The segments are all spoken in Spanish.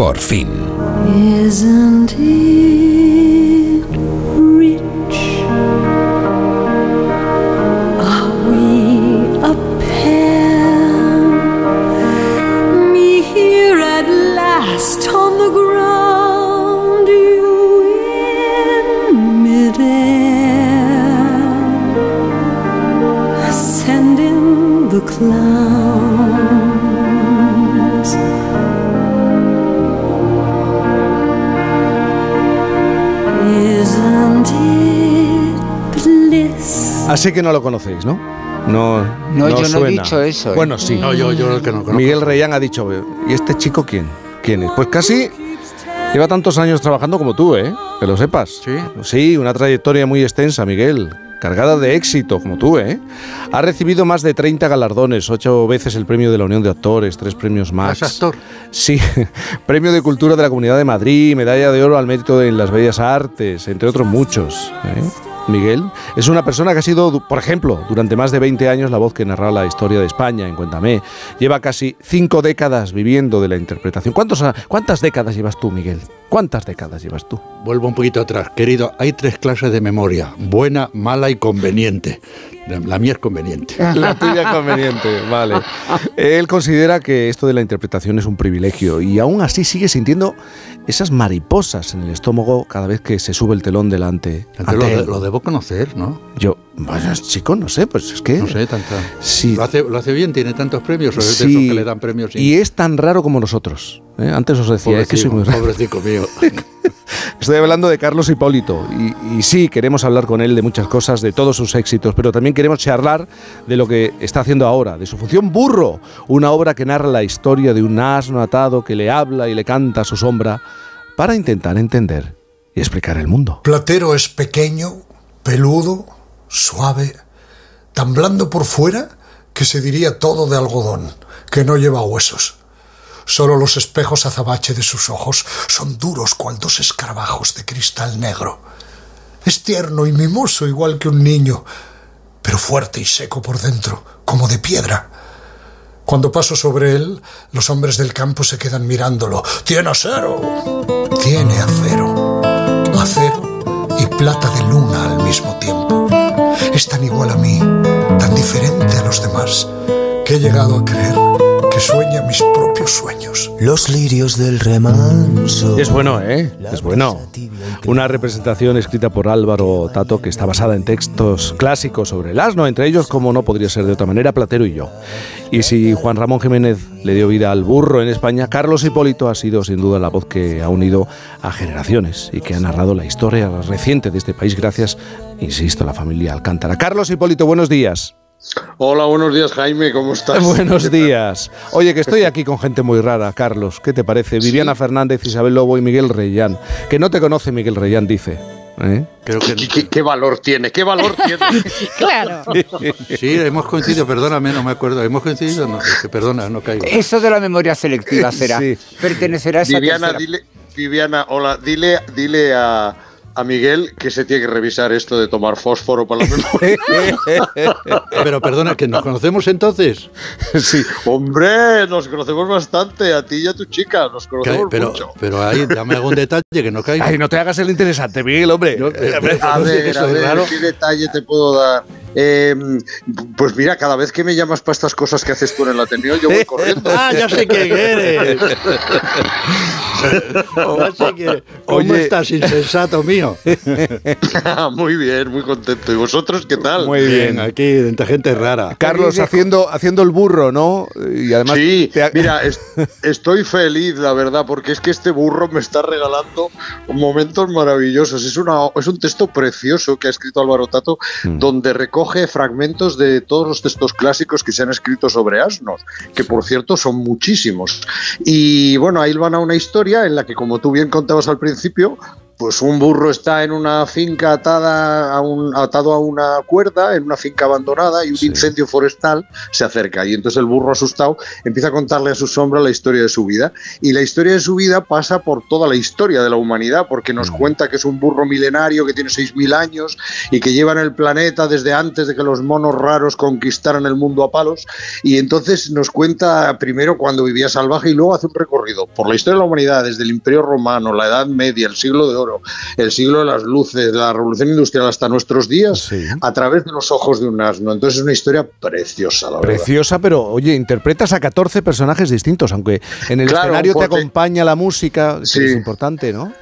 Por fin. Isn't it Así que no lo conocéis, ¿no? No, No, yo no he suena. dicho eso, ¿eh? Bueno, sí. No, yo, yo el que no conozco. Miguel Reyán ha dicho, ¿y este chico quién? ¿Quién es? Pues casi lleva tantos años trabajando como tú, ¿eh? Que lo sepas. ¿Sí? Sí, una trayectoria muy extensa, Miguel. Cargada de éxito, como tú, ¿eh? Ha recibido más de 30 galardones, ocho veces el premio de la Unión de Actores, tres premios más. ¿Es actor? Sí, premio de Cultura de la Comunidad de Madrid, medalla de oro al mérito en las bellas artes, entre otros muchos. ¿eh? Miguel es una persona que ha sido, por ejemplo, durante más de 20 años la voz que narra la historia de España en Cuéntame. Lleva casi cinco décadas viviendo de la interpretación. ¿Cuántos, a- ¿Cuántas décadas llevas tú, Miguel? ¿Cuántas décadas llevas tú? Vuelvo un poquito atrás. Querido, hay tres clases de memoria. Buena, mala y conveniente. La, mía es conveniente. La tuya conveniente, vale. Él considera que esto de la interpretación es un privilegio y aún así sigue sintiendo esas mariposas en el estómago cada vez que se sube el telón delante. Lo, de- lo debo conocer, ¿no? Yo, bueno, chico, no sé, pues es que... No sé, tanta... Sí. ¿Lo hace, lo hace bien? ¿Tiene tantos premios? ¿O es de Sí, esos que le dan premios? y es tan raro como nosotros. ¿eh? Antes os decía, es que soy muy raro. Pobrecico mío. Estoy hablando de Carlos Hipólito y, sí, queremos hablar con él de muchas cosas, de todos sus éxitos, pero también queremos charlar de lo que está haciendo ahora, de su función Burro, una obra que narra la historia de un asno atado que le habla y le canta a su sombra para intentar entender y explicar el mundo. Platero es pequeño, peludo, suave, tan blando por fuera que se diría todo de algodón, que no lleva huesos. Solo los espejos azabache de sus ojos son duros cual dos escarabajos de cristal negro. Es tierno y mimoso igual que un niño, pero fuerte y seco por dentro, como de piedra. Cuando paso sobre él, los hombres del campo se quedan mirándolo. Tiene acero, tiene acero, acero y plata de luna al mismo tiempo. Es tan igual a mí, tan diferente a los demás, que he llegado a creer que sueña mis propios sueños. Los lirios del remanso. Es bueno, ¿eh? Es bueno. Una representación escrita por Álvaro Tato que está basada en textos clásicos sobre el asno, entre ellos, como no podría ser de otra manera, Platero y yo. Y si Juan Ramón Jiménez le dio vida al burro en España, Carlos Hipólito ha sido sin duda la voz que ha unido a generaciones y que ha narrado la historia reciente de este país gracias, insisto, a la familia Alcántara. Carlos Hipólito, buenos días. Hola, buenos días, Jaime, ¿cómo estás? Buenos días. Oye, que estoy aquí con gente muy rara, Carlos. ¿Qué te parece? Viviana Fernández, Isabel Lobo y Miguel Reyán. Que no te conoce Miguel Reyán, dice. ¿Eh? Creo que ¿Qué, qué- qué valor tiene? ¿Qué valor tiene? Claro. sí, hemos coincidido, perdóname, no me acuerdo. ¿Hemos coincidido? No, es que perdona, no caigo. Eso de la memoria selectiva será. Sí. Pertenecerá a esa Viviana, dile, Viviana, hola, dile, dile a, a Miguel que se tiene que revisar esto de tomar fósforo para la memoria. Pero perdona, que nos conocemos entonces. sí. Hombre, nos conocemos bastante, a ti y a tu chica, nos Que- conocemos pero, mucho. pero ahí dame algún detalle que no caiga. Ay, no te hagas el interesante, Miguel, hombre. No, eh, A no sé, ver, a ver, raro. ¿qué detalle te puedo dar? Eh, pues mira, cada vez que me llamas para estas cosas que haces tú en el Ateneo, yo voy corriendo. Ah, ya sé quién eres. Quién- ¿Cómo Oye. estás, insensato mío? muy bien, muy contento. ¿Y vosotros qué tal? Muy bien. aquí, entre gente rara. Carlos haciendo, haciendo el burro, ¿no? Y además. Sí, ha- mira, es- estoy feliz, la verdad, porque es que este burro me está regalando momentos maravillosos. Es, una, es un texto precioso que ha escrito Álvaro Tato, Mm. donde recoge fragmentos de todos los textos clásicos que se han escrito sobre asnos, que por cierto son muchísimos. Y bueno, ahí van a una historia en la que, como tú bien contabas al principio, pues un burro está en una finca atada a un, atado a una cuerda, en una finca abandonada, y un incendio forestal se acerca. Y entonces el burro asustado empieza a contarle a su sombra la historia de su vida. Y la historia de su vida pasa por toda la historia de la humanidad, porque nos cuenta que es un burro milenario que tiene 6.000 años y que lleva en el planeta desde antes de que los monos raros conquistaran el mundo a palos. Y entonces nos cuenta primero cuando vivía salvaje y luego hace un recorrido por la historia de la humanidad, desde el Imperio Romano, la Edad Media, el siglo de oro, el siglo de las luces, la revolución industrial hasta nuestros días, Sí. a través de los ojos de un asno. Entonces es una historia preciosa, la verdad. Preciosa, pero oye, interpretas a 14 personajes distintos, aunque en el Claro, escenario te acompaña la música, que Sí. es importante, ¿no?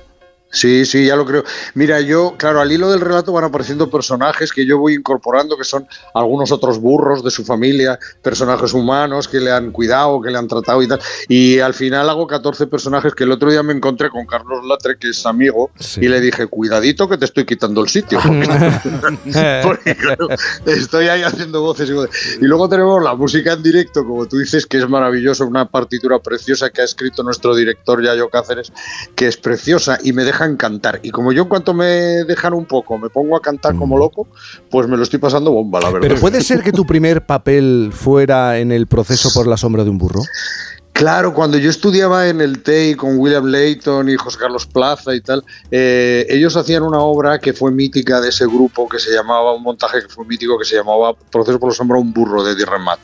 Sí, sí, ya lo creo. Mira, yo, claro, al hilo del relato van apareciendo personajes que yo voy incorporando, que son algunos otros burros de su familia, personajes humanos que le han cuidado, que le han tratado y tal. Y al final hago 14 personajes que el otro día me encontré con Carlos Latre, que es amigo, Sí. y le dije, cuidadito que te estoy quitando el sitio. Porque, porque, claro, estoy ahí haciendo voces y voces. Y luego tenemos la música en directo, como tú dices, que es maravilloso, una partitura preciosa que ha escrito nuestro director Yayo Cáceres, que es preciosa y me dejan cantar. Y como yo en cuanto me dejan un poco me pongo a cantar como loco, pues me lo estoy pasando bomba, la verdad. Pero puede ser que tu primer papel fuera en el proceso por la sombra de un burro. Claro, cuando yo estudiaba en el TEI con William Layton y José Carlos Plaza y tal, eh, ellos hacían una obra que fue mítica de ese grupo que se llamaba, un montaje que fue mítico que se llamaba Proceso por la sombra, un burro de Eddie Remat.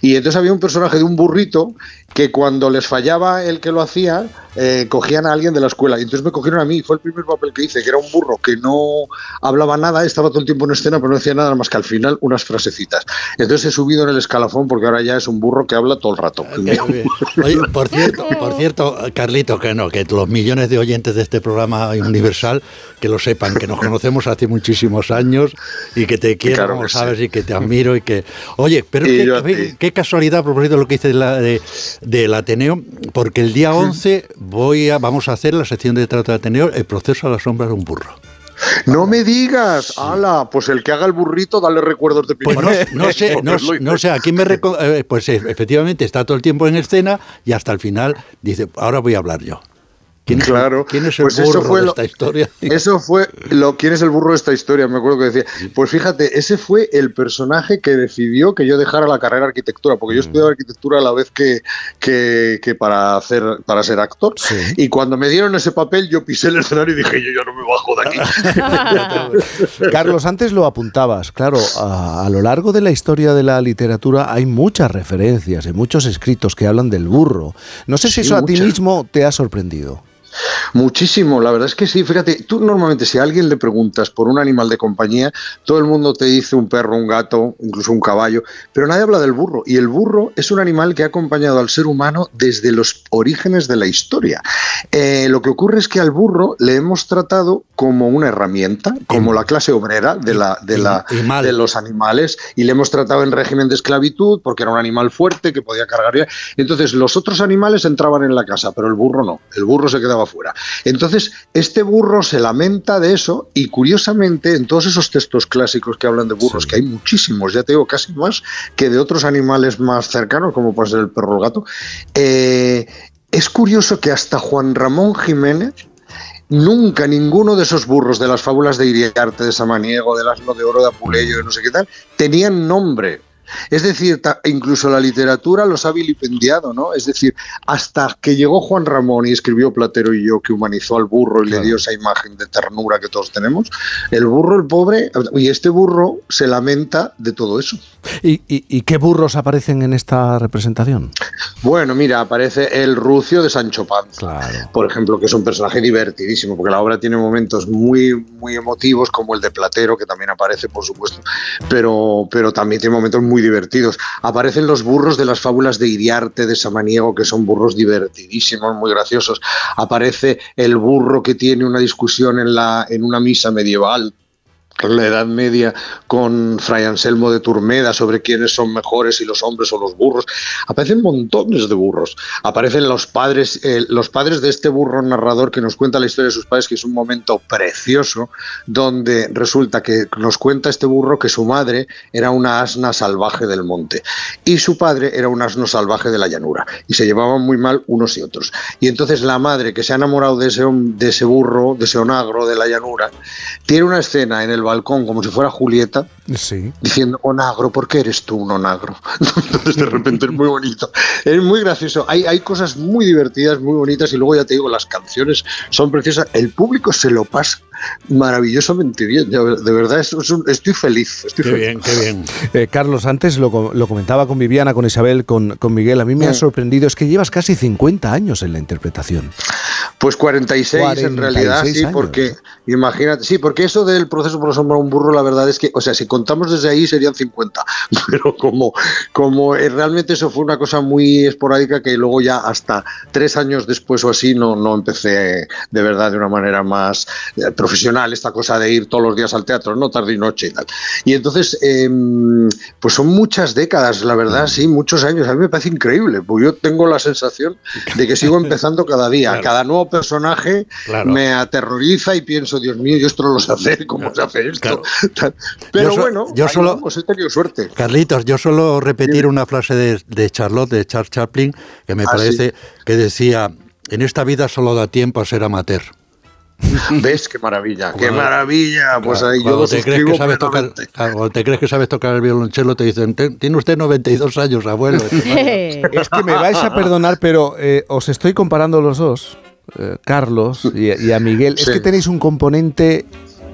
Y entonces había un personaje de un burrito que cuando les fallaba el que lo hacía, eh, cogían a alguien de la escuela. Y entonces me cogieron a mí, fue el primer papel que hice, que era un burro que no hablaba nada, estaba todo el tiempo en escena, pero no decía nada más que al final unas frasecitas. Entonces he subido en el escalafón porque ahora ya es un burro que habla todo el rato. Oye, por cierto, por cierto, Carlito, que no, que los millones de oyentes de este programa universal, que lo sepan, que nos conocemos hace muchísimos años y que te quiero, Claro que sabes, sí. y que te admiro y que... Oye, pero ti. qué casualidad, a propósito de lo que dice de la- de- del Ateneo, porque el día 11 voy a, vamos a hacer la sección de trato de Ateneo, el proceso a la sombra de un burro. No me digas, ala, pues el que haga el burrito, dale recuerdos de Pues no, no sé, no, no sé, aquí me reco- eh, pues eh, efectivamente está todo el tiempo en escena y hasta el final dice, ahora voy a hablar yo. ¿Quién es, Claro, ¿quién es el pues eso burro fue de lo- esta historia? Eso fue lo quién es el burro de esta historia, me acuerdo que decía. Pues fíjate, ese fue el personaje que decidió que yo dejara la carrera de arquitectura, porque Mm. yo estudiaba arquitectura a la vez que, que, que para hacer para ser actor. Y cuando me dieron ese papel, yo pisé el escenario y dije, yo ya no me bajo de aquí. Carlos, antes lo apuntabas, claro, a, a lo largo de la historia de la literatura hay muchas referencias y muchos escritos que hablan del burro. No sé si Sí, eso a ti mismo te ha sorprendido. Muchísimo, la verdad es que sí. Fíjate, tú normalmente si a alguien le preguntas por un animal de compañía, todo el mundo te dice un perro, un gato, incluso un caballo, pero nadie habla del burro. Y el burro es un animal que ha acompañado al ser humano desde los orígenes de la historia. Eh, lo que ocurre es que al burro le hemos tratado como una herramienta, como la clase obrera de, la, de, la, de los animales, y le hemos tratado en régimen de esclavitud porque era un animal fuerte que podía cargar. Entonces los otros animales entraban en la casa, pero el burro no, el burro se quedaba fuera. Entonces este burro se lamenta de eso y curiosamente en todos esos textos clásicos que hablan de burros, que hay muchísimos, ya te digo, casi más que de otros animales más cercanos, como puede ser el perro o el gato, eh, es curioso que hasta Juan Ramón Jiménez Nunca ninguno de esos burros de las fábulas de Iriarte, de Samaniego, del asno de oro de Apuleyo, de no sé qué tal, tenían nombre. Es decir, incluso la literatura los ha vilipendiado, ¿no? Es decir, hasta que llegó Juan Ramón y escribió Platero y yo, que humanizó al burro y le dio esa imagen de ternura que todos tenemos, el burro, el pobre, y este burro se lamenta de todo eso. ¿Y, y- y qué burros aparecen en esta representación? Bueno, mira, aparece el rucio de Sancho Panza. Claro. por ejemplo, que es un personaje divertidísimo, porque la obra tiene momentos muy, muy emotivos, como el de Platero, que también aparece, por supuesto, pero, pero también tiene momentos divertidos. Aparecen los burros de las fábulas de Iriarte, de Samaniego, que son burros divertidísimos, muy graciosos. Aparece el burro que tiene una discusión en, la, en una misa medieval la Edad Media con Fray Anselmo de Turmeda sobre quiénes son mejores, si los hombres o los burros. Aparecen montones de burros. Aparecen los padres, eh, los padres de este burro narrador que nos cuenta la historia de sus padres, que es un momento precioso, donde resulta que nos cuenta este burro que su madre era una asna salvaje del monte y su padre era un asno salvaje de la llanura y se llevaban muy mal unos y otros. Y entonces la madre que se ha enamorado de ese, de ese burro, de ese onagro de la llanura, tiene una escena en el balcón como si fuera Julieta Sí. diciendo onagro, ¿por qué eres tú un onagro? Entonces de repente es muy bonito. Es muy gracioso. Hay, hay cosas muy divertidas, muy bonitas y luego ya te digo, las canciones son preciosas. El público se lo pasa maravillosamente bien. De verdad, es- es un- estoy feliz. Estoy Qué feliz. bien, qué bien. Eh, Carlos, antes lo, lo comentaba con Viviana, con Isabel, con, con Miguel. A mí me ha Mm. sorprendido, es que llevas casi 50 años en la interpretación. Pues 46, 46 en realidad, sí, años. porque imagínate, sí, porque eso del proceso por asombrar a un burro, la verdad es que, o sea, si contamos desde ahí serían 50, pero como, como eh, realmente eso fue una cosa muy esporádica que luego ya hasta tres años después o así no, no empecé de verdad de una manera más eh, profesional esta cosa de ir todos los días al teatro, no tarde y noche y tal. Y entonces, em, pues son muchas décadas, la verdad, sí, muchos años. A mí me parece increíble, porque yo tengo la sensación de que sigo empezando cada día. Claro. Cada nuevo personaje Claro. me aterroriza y pienso, Dios mío, yo esto no lo sé hacer, ¿cómo se hace esto? Pero Yo so- bueno, yo solo- vamos, he tenido suerte. Carlitos, yo suelo repetir una frase de, de Charlotte, de Charles Chaplin, que me Ah, parece que decía, en esta vida solo da tiempo a ser amateur. ¿Ves? Qué maravilla, qué maravilla. Pues ahí yo cuando te, crees que sabes tocar, claro, cuando te crees que sabes tocar el violonchelo, te dicen, "Ten- tiene usted 92 años, abuelo. Es que me vais a perdonar, pero eh, os estoy comparando los dos, eh, Carlos y, y a Miguel. Es que tenéis un componente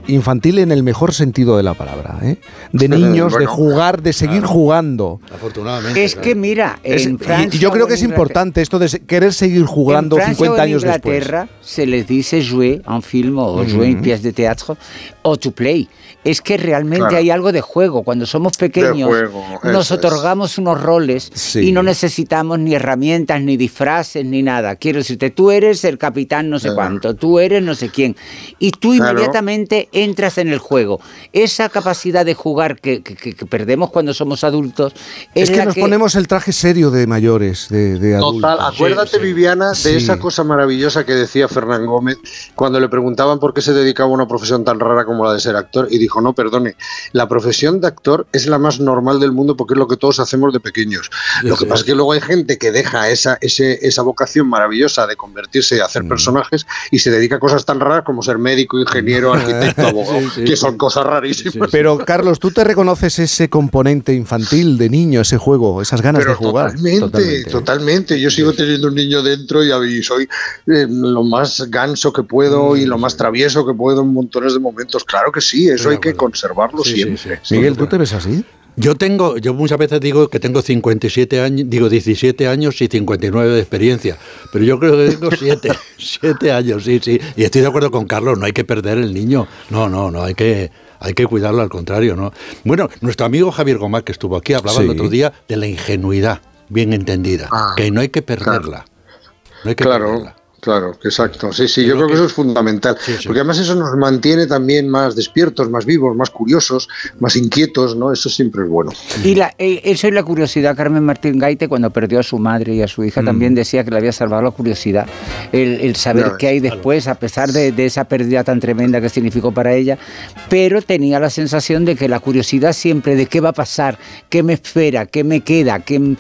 infantil en el mejor sentido de la palabra, ¿eh? De niños, de jugar, de seguir jugando. Afortunadamente. Es que mira, en Francia y yo creo que es importante esto de querer seguir jugando en Francia 50 o en años después. Inglaterra se les dice jouer en film o jouer en pièce de teatro o to play. Es que realmente Claro. hay algo de juego. Cuando somos pequeños juego, nos es. otorgamos unos roles Sí. y no necesitamos ni herramientas, ni disfraces, ni nada. Quiero decirte, tú eres el capitán no sé Claro. cuánto, tú eres no sé quién. Y tú Claro. inmediatamente entras en el juego. Esa capacidad de jugar que, que- que- que perdemos cuando somos adultos es, Es que nos ponemos el traje serio de mayores, de, de adultos. Total, acuérdate Viviana de Sí. esa cosa maravillosa que decía Fernán Gómez cuando le preguntaban por qué se dedicaba a una profesión tan rara como la de ser actor y dijo, no, perdone, la profesión de actor es la más normal del mundo porque es lo que todos hacemos de pequeños. Sí, Lo que sí. pasa es que luego hay gente que deja esa, ese, esa vocación maravillosa de convertirse a hacer Mm. personajes y se dedica a cosas tan raras como ser médico, ingeniero, arquitecto, abogado, Sí, sí, que son cosas rarísimas. Pero Carlos, ¿tú te reconoces ese componente infantil de niño, ese juego, esas ganas Pero de jugar? Totalmente, totalmente, Yo sigo teniendo un niño dentro y, y soy eh, lo más ganso que puedo y lo más travieso que puedo en montones de momentos. Claro que sí, eso hay que conservarlo siempre. Miguel, ¿tú te ves así? Yo tengo, yo muchas veces digo que tengo 57 años, digo 17 años y 59 de experiencia, pero yo creo que tengo 7, 7 años, sí, sí. Y estoy de acuerdo con Carlos, no hay que perder el niño, no, no, no, hay que, hay que cuidarlo al contrario, ¿no? Bueno, nuestro amigo Javier Gómez, que estuvo aquí, hablaba el otro día de la ingenuidad bien entendida, Ah, que no hay que perderla. No hay que Claro, perderla. Claro, exacto. Sí, sí, yo Creo que que- eso es fundamental. Sí, sí. Porque además eso nos mantiene también más despiertos, más vivos, más curiosos, más inquietos, ¿no? Eso siempre es bueno. Y la, eh, eso es la curiosidad. Carmen Martín Gaite, cuando perdió a su madre y a su hija, también decía que le había salvado la curiosidad. El, el saber qué hay después, a pesar de, de esa pérdida tan tremenda que significó para ella. Pero tenía la sensación de que la curiosidad siempre de qué va a pasar, qué me espera, qué me queda, qué,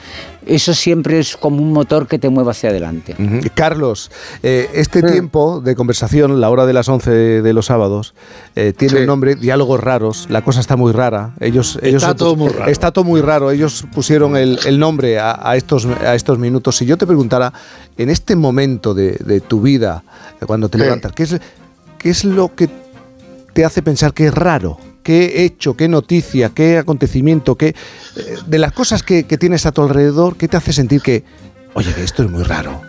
eso siempre es como un motor que te mueve hacia adelante. Carlos, eh, este Mm. tiempo de conversación, la hora de las 11 de, los sábados, eh, tiene Sí. un nombre, diálogos raros, la cosa está muy rara. Ellos, ellos Está todo muy raro. Está todo muy raro. Ellos pusieron el, el nombre a, a estos, a estos minutos. Si yo te preguntara, en este momento de, de tu vida, cuando te Sí. levantas, ¿qué es, ¿qué es lo que te hace pensar que es raro? ¿Qué hecho, qué noticia, qué acontecimiento, qué, eh, de las cosas que, tienes a tu alrededor, qué te hace sentir que, oye, que esto es muy raro?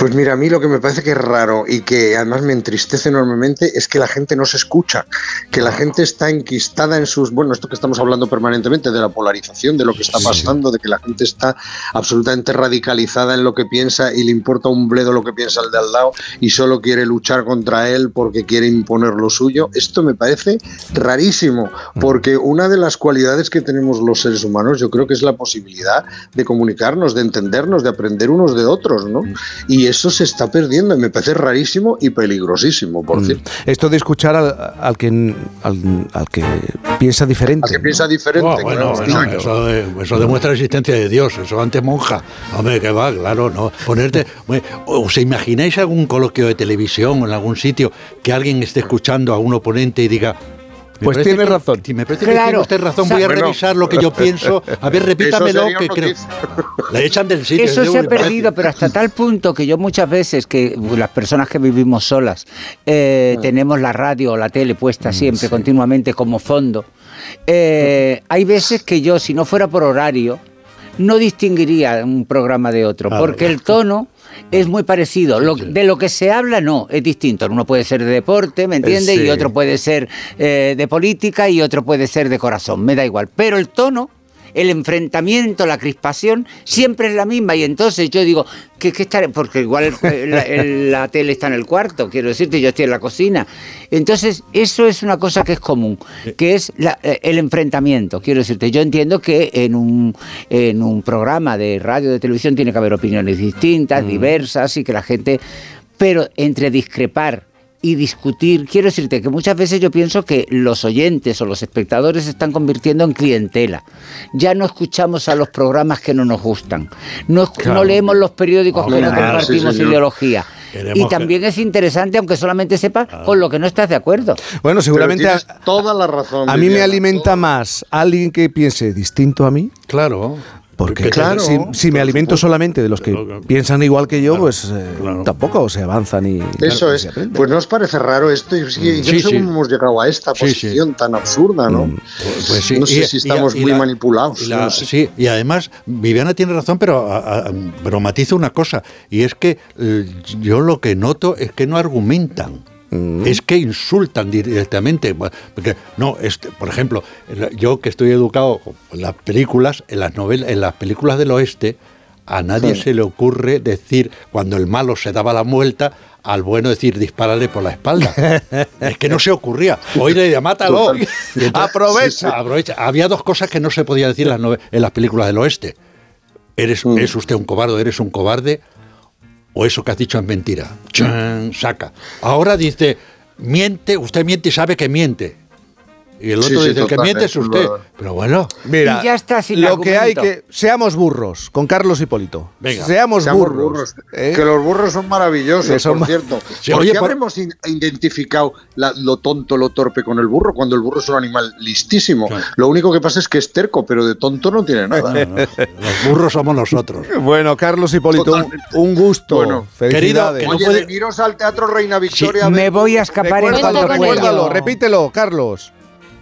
Pues mira, a mí lo que me parece que es raro y que además me entristece enormemente es que la gente no se escucha, que la gente está enquistada en sus, bueno, esto que estamos hablando permanentemente de la polarización, de lo que está pasando, de que la gente está absolutamente radicalizada en lo que piensa y le importa un bledo lo que piensa el de al lado y solo quiere luchar contra él porque quiere imponer lo suyo. Esto me parece rarísimo, porque una de las cualidades que tenemos los seres humanos yo creo que es la posibilidad de comunicarnos, de entendernos, de aprender unos de otros, ¿no? Y eso se está perdiendo y me parece rarísimo y peligrosísimo, por Mm. cierto. Esto de escuchar al, al que, al, al que piensa diferente. Al que ¿no? piensa diferente. Oh, bueno, claro, bueno, eso, de- eso demuestra la existencia de Dios, eso antes monja. Hombre, que va, claro, no. Ponerte. ¿Os imagináis algún coloquio de televisión o en algún sitio que alguien esté escuchando a un oponente y diga. "Me Pues tiene que- razón". sí, me parece que Claro. tiene usted razón, voy a Bueno. revisar lo que yo pienso. A ver, repítamelo, que creo. Le echan del sitio. Eso se ha perdido, pero hasta tal punto que yo muchas veces, que las personas que vivimos solas, eh, Ah. tenemos la radio o la tele Mm, puesta siempre, continuamente, como fondo, eh, hay veces que yo, si no fuera por horario, no distinguiría un programa de otro, porque el tono es muy parecido. Lo- de lo que se habla, no, es distinto. Uno puede ser de deporte, ¿me entiendes? Sí. Y otro puede ser eh, de política y otro puede ser de corazón, me da igual. Pero el tono el enfrentamiento, la crispación, siempre es la misma. Y entonces yo digo, ¿qué, qué estaré? Porque igual eh, la, el- la tele está en el cuarto, quiero decirte, yo estoy en la cocina. Entonces, eso es una cosa que es común, que es la- eh, el enfrentamiento. Quiero decirte, yo entiendo que en un, en un programa de radio, de televisión, tiene que haber opiniones distintas, diversas, y que la gente. Pero entre discrepar y discutir. Quiero decirte que muchas veces yo pienso que los oyentes o los espectadores se están convirtiendo en clientela. Ya no escuchamos a los programas que no nos gustan. No, no leemos los periódicos que no sí, compartimos ideología. Queremos Y que- también es interesante, aunque solamente sepas con lo que no estás de acuerdo. Bueno, seguramente Pero a, tienes toda la razón. a mí me alimenta toda- más alguien que piense distinto a mí. Claro. Porque Claro, si, si me alimento solamente de los que Claro, piensan igual que yo, Claro, pues eh, claro. tampoco se avanza ni. Eso es. Pues no os parece raro esto. Y sí, yo Sí, no sé sí. cómo hemos llegado a esta Sí, sí. posición tan absurda, ¿no? Pues, pues sí. No sé Y- si estamos y muy la- manipulados. y la- no sé. Sí, y además Viviana tiene razón, pero, a- a- pero matiza una cosa, y es que eh, yo lo que noto es que no argumentan. Es que insultan directamente. Porque, no, este, por ejemplo, yo que estoy educado en las películas, en las novelas, en las películas del oeste, a nadie se le ocurre decir cuando el malo se daba la vuelta al bueno decir dispárale por la espalda. es que no se ocurría. Hoy le decía, mátalo. Entonces- Aprovecha. aprovecha. Había dos cosas que no se podía decir en las, nove- en las películas del oeste. Eres, Mm. ¿Es usted un cobarde? ¿Eres un cobarde? ¿O eso que has dicho es mentira? Chan, saca. Ahora dice, miente, usted miente y sabe que miente. Y el otro sí, dice, el que miente es usted. Pero bueno, Mira, Y ya está, sin lo que hay que. Seamos burros, con Carlos Hipólito. Venga. Seamos, Seamos burros. burros. ¿eh? Que los burros son maravillosos, Que son por cierto. Sí, ¿Por oye, qué por- habremos in- identificado la- lo tonto, lo torpe con el burro cuando el burro es un animal listísimo? Claro. Lo único que pasa es que es terco, pero de tonto no tiene nada. no, no, los burros somos nosotros. Bueno, Carlos Hipólito, un, Totalmente. un gusto. Bueno, Felicidades. querido, que no Oye, puede- al Teatro Reina Victoria. Me voy a escapar en pueda. recuérdalo, repítelo, Carlos.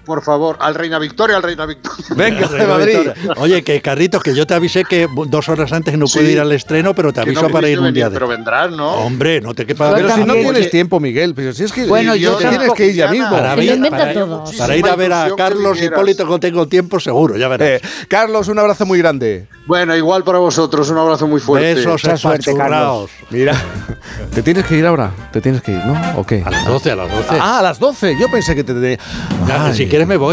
Por favor, al Reina Victoria, al Reina Victoria. Venga, de Madrid. Oye, que Carritos, que yo te avisé que dos horas antes no Sí. pude ir al estreno, pero te aviso no para ir un día de... Pero vendrás, ¿no? Hombre, no te quepa... Pero si no tienes Oye, tiempo, Miguel, pero si es que Bueno, te yo tienes tampoco, que ir ya mismo. Para, ver- inventa para- para ir a ver a Carlos Hipólito que tengo tiempo seguro, ya verás. Eh, Carlos, un abrazo muy grande. Bueno, igual para vosotros, un abrazo muy fuerte. Besos suerte, espachurraos. Mira, te tienes que ir ahora. Te tienes que ir, ¿no? ¿O qué? A las 12, a las 12. Ah, a las 12. Yo pensé que te. Ya, Ay. si quieres me voy.